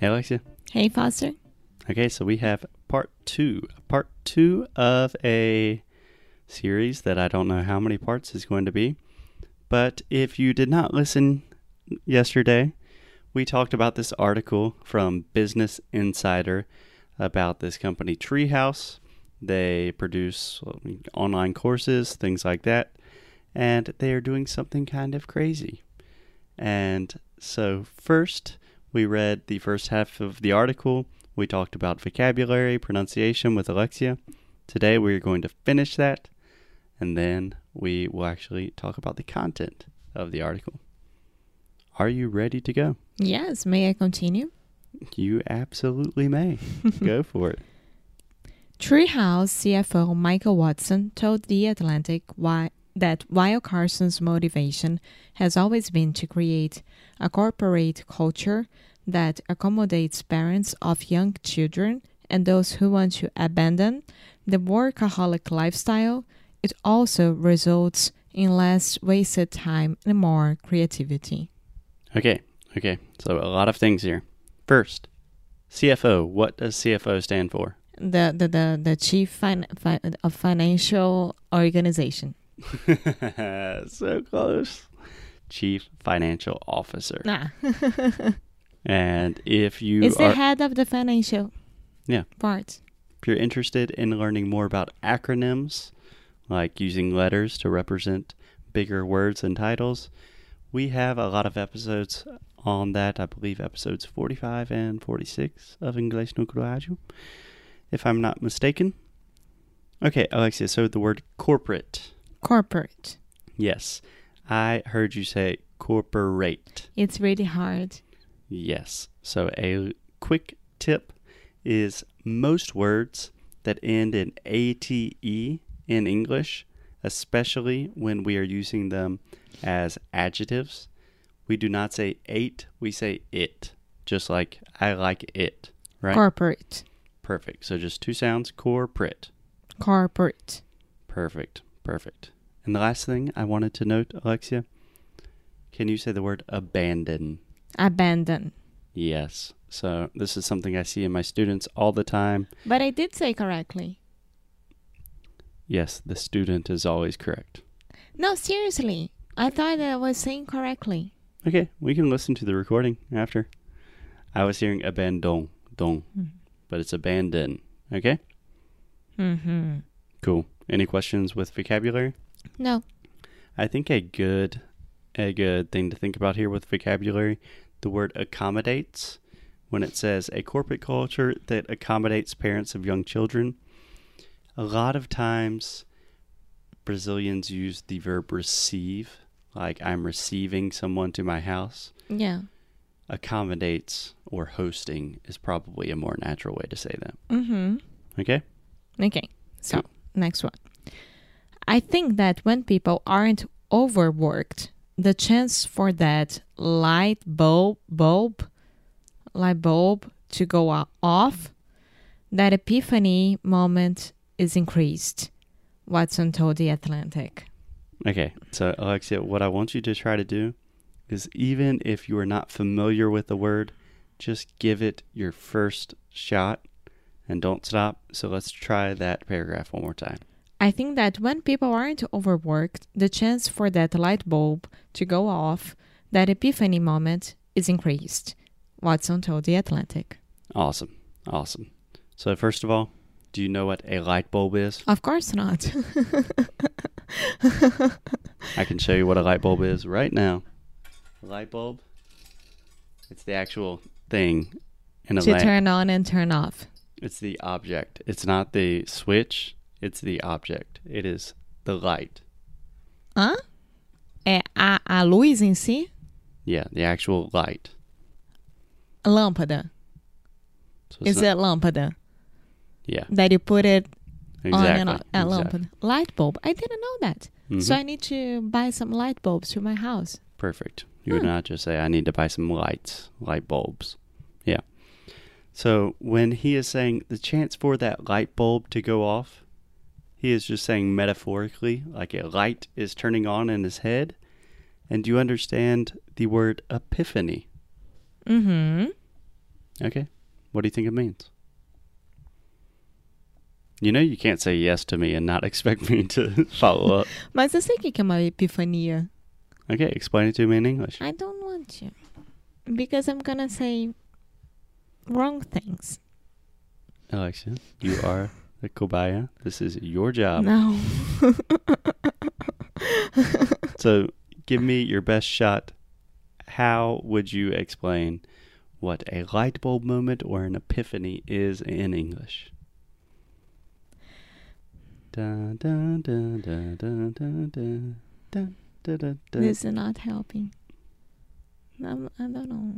Hey, Alexia. Hey, Foster. Okay, so we have part two. Part two of a series that I don't know how many parts is going to be. But if you did not listen yesterday, we talked about this article from Business Insider about this company Treehouse. They produce online courses, things like that, and they are doing something kind of crazy. And so, first, we read the first half of the article. We talked about vocabulary, pronunciation with Alexia. Today, we're going to finish that, and then we will actually talk about the content of the article. Are you ready to go? Yes, may I continue? You absolutely may. go for it. Treehouse CFO Michael Watson told The Atlantic why, that while Carson's motivation has always been to create a corporate culture that accommodates parents of young children and those who want to abandon the workaholic lifestyle, it also results in less wasted time and more creativity. Okay, okay. So, a lot of things here. First, CFO. What does CFO stand for? The the the, the chief fin- fi- of financial organization. so close. Chief Financial Officer. Nah. And if you it's the are, head of the financial Yeah. part. if you're interested in learning more about acronyms, like using letters to represent bigger words and titles, we have a lot of episodes on that. I believe episodes 45 and 46 of Inglés no Cruajo, if I'm not mistaken. Okay, Alexia, so the word corporate. Corporate. Yes, I heard you say corporate. It's really hard. Yes. So a quick tip is most words that end in ate in English, especially when we are using them as adjectives, we do not say ate, we say it. Just like I like it, right? Corporate. Perfect. So just two sounds, corporate. Corporate. Perfect. Perfect. And the last thing I wanted to note, Alexia, can you say the word abandon? Abandon. Yes. So this is something I see in my students all the time. But I did say correctly. Yes, the student is always correct. No, seriously. I thought that I was saying correctly. Okay, we can listen to the recording after. I was hearing abandon, don, but it's abandon. Okay? Mm-hmm. Cool. Any questions with vocabulary? No. I think a good a good thing to think about here with vocabulary, the word accommodates when it says a corporate culture that accommodates parents of young children. A lot of times Brazilians use the verb receive, like I'm receiving someone to my house. Yeah. Accommodates or hosting is probably a more natural way to say that. Mm-hmm. Okay? Okay. So Cool. Next one. I think that when people aren't overworked, the chance for that light bulb bulb light bulb to go off, that epiphany moment is increased. Watson told the Atlantic. Okay, so Alexia, what I want you to try to do is even if you are not familiar with the word, just give it your first shot and don't stop. So let's try that paragraph one more time. I think that when people aren't overworked, the chance for that light bulb to go off, that epiphany moment, is increased. Watson told the Atlantic. Awesome, awesome. So, first of all, do you know what a light bulb is? Of course not. I can show you what a light bulb is right now. A light bulb, it's the actual thing in a to lamp. turn on and turn off. It's the object. It's not the switch, it's the object. It is the light. Hã? É a, a luz em si? Yeah, the actual light. A lâmpada. So it's Is not- it lâmpada? Yeah, That you put it exactly. on and off. A exactly. lâmpada. Light bulb. I didn't know that. So Mhm. I need to buy some light bulbs to my house. Perfect. You would Hmm. not just say, I need to buy some lights, light bulbs. So when he is saying the chance for that light bulb to go off, he is just saying metaphorically, like a light is turning on in his head. And do you understand the word epiphany? Mm-hmm. Okay. What do you think it means? You know you can't say yes to me and not expect me to follow up. Mas eu sei o que é uma epifania. Okay, explain it to me in English. I don't want to. Because I'm gonna say wrong things. Alexia, you are the cobaya. This is your job. no. So give me your best shot. How would you explain what a light bulb moment or an epiphany is in English? This is not helping. I'm, I don't know.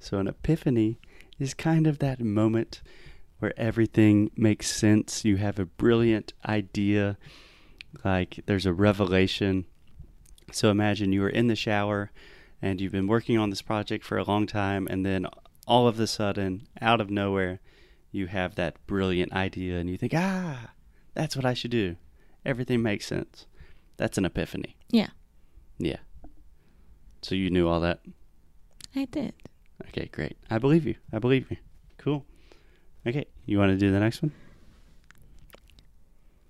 So an epiphany is kind of that moment where everything makes sense. You have a brilliant idea, like there's a revelation. So imagine you are in the shower and you've been working on this project for a long time, and then all of a sudden, out of nowhere, you have that brilliant idea, and you think, ah, that's what I should do. Everything makes sense. That's an epiphany. Yeah, Yeah. So you knew all that? I did. Okay, great. I believe you. I believe you. Cool. Okay, you want to do the next one?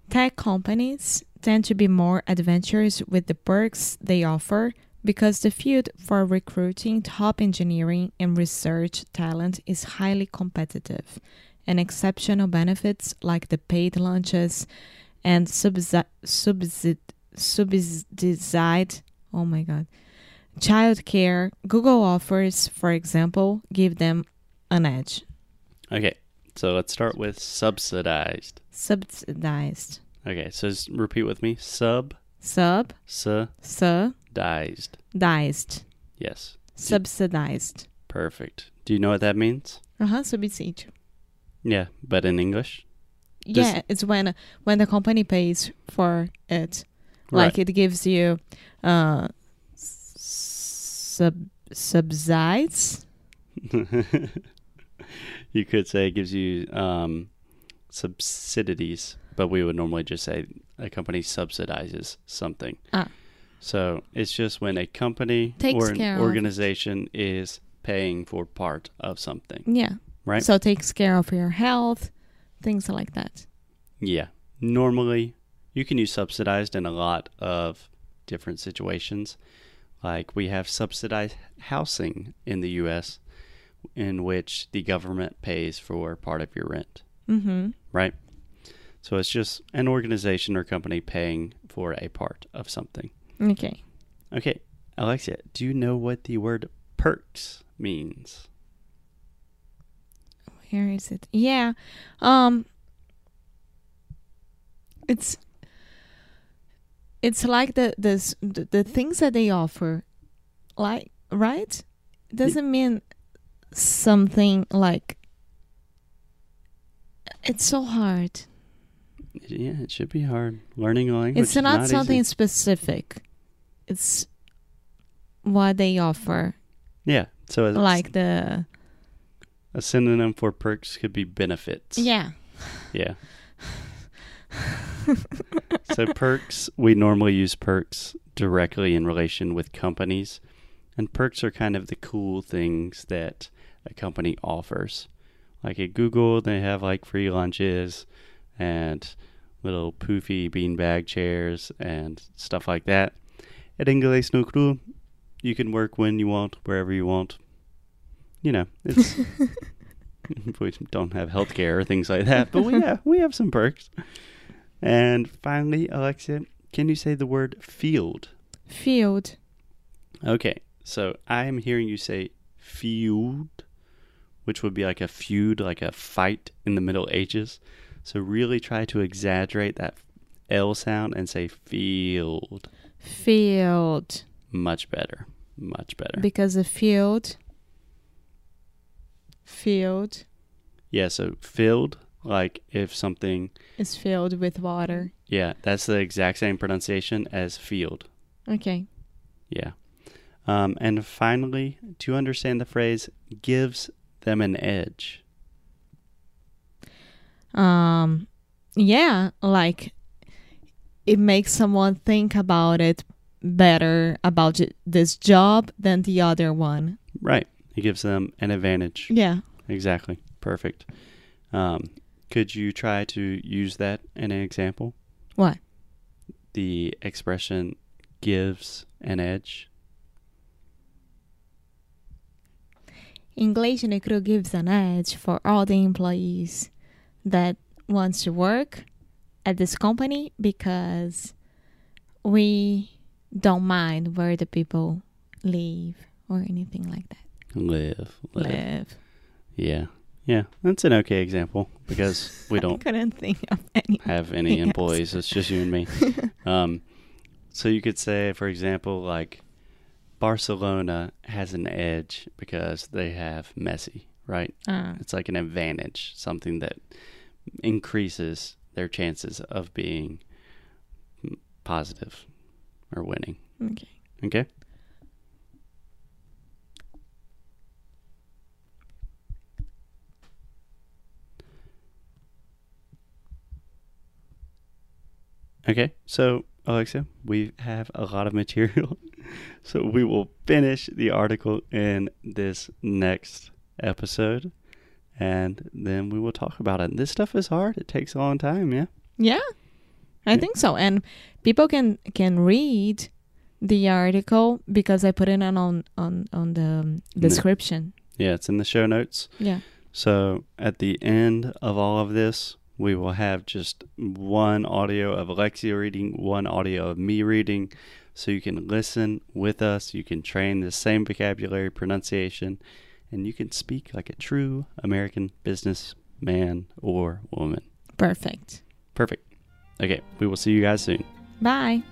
Tech companies tend to be more adventurous with the perks they offer because the field for recruiting top engineering and research talent is highly competitive, and exceptional benefits like the paid lunches and subsi- subsid- subsidized oh my god childcare Google offers, for example, give them an edge. Okay, so let's start with subsidized. Subsidized. Okay, so just repeat with me. Sub, Sub, Sub. subsidized. subsidized. Yes, Subsidized. perfect. Do you know what that means? Uh-huh, subsídio. Yeah, but in English? Yeah, it's when when the company pays for it. Like it gives you uh sub subsides. you could say it gives you um, subsidies, but we would normally just say a company subsidizes something. Ah. So it's just when a company Takes or an care of- organization is paying for part of something, Yeah. right? So it takes care of your health, things like that. yeah. Normally, you can use subsidized in a lot of different situations. Like we have subsidized housing in the U.S., in which the government pays for part of your rent. Mm-hmm. right? So it's just an organization or company paying for a part of something. Okay. Okay, Alexia, do you know what the word perks means? Where is it? Yeah. Um it's it's like the the the, the things that they offer like right? Doesn't mean something like it's so hard. Yeah, it should be hard. Learning a language. it's not, not something easy. specific. It's what they offer. Yeah, so Like the a synonym for perks could be benefits. yeah. Yeah. so perks, we normally use perks directly in relation with companies, and perks are kind of the cool things that a company offers. Like at Google, they have like free lunches and little poofy beanbag chairs and stuff like that. At Inglés no Cru, you can work when you want, wherever you want. You know, it's we don't have healthcare or things like that, but we have we have some perks. And finally, Alexia, can you say the word field? Field. Okay, so I am hearing you say feud, which would be like a feud, like a fight in the Middle Ages. So really try to exaggerate that L sound and say field. Field. Much better. Much better. Because the field field yeah, so filled, like if something, is filled with water. yeah, that's the exact same pronunciation as field. Okay. Yeah. Um, and finally, to understand the phrase gives them an edge? Um yeah, like it makes someone think about it better about this job than the other one. Right. It gives them an advantage. Yeah. exactly. Perfect. Um, could you try to use that in an example? What? The expression gives an edge. Inglês Cru gives an edge for all the employees that wants to work at this company because we don't mind where the people live or anything like that. Live. Live. Live. Yeah. Yeah. That's an okay example because we don't couldn't think of any. have any employees. It's just you and me. um, so you could say, for example, like Barcelona has an edge because they have Messi, right? Ah, It's like an advantage, something that increases their chances of being positive or winning. okay. Okay? Okay, so Alexia, we have a lot of material. so we will finish the article in this next episode and then we will talk about it. This stuff is hard. It takes a long time, yeah. Yeah, I Yeah. think so. And people can can read the article because I put it on on on, on the the- description. Yeah, it's in the show notes. Yeah. So at the end of all of this, we will have just one audio of Alexia reading, one audio of me reading. So you can listen with us. You can train the same vocabulary, pronunciation, and you can speak like a true American businessman or woman. Perfect. Perfect. Okay, we will see you guys soon. Bye.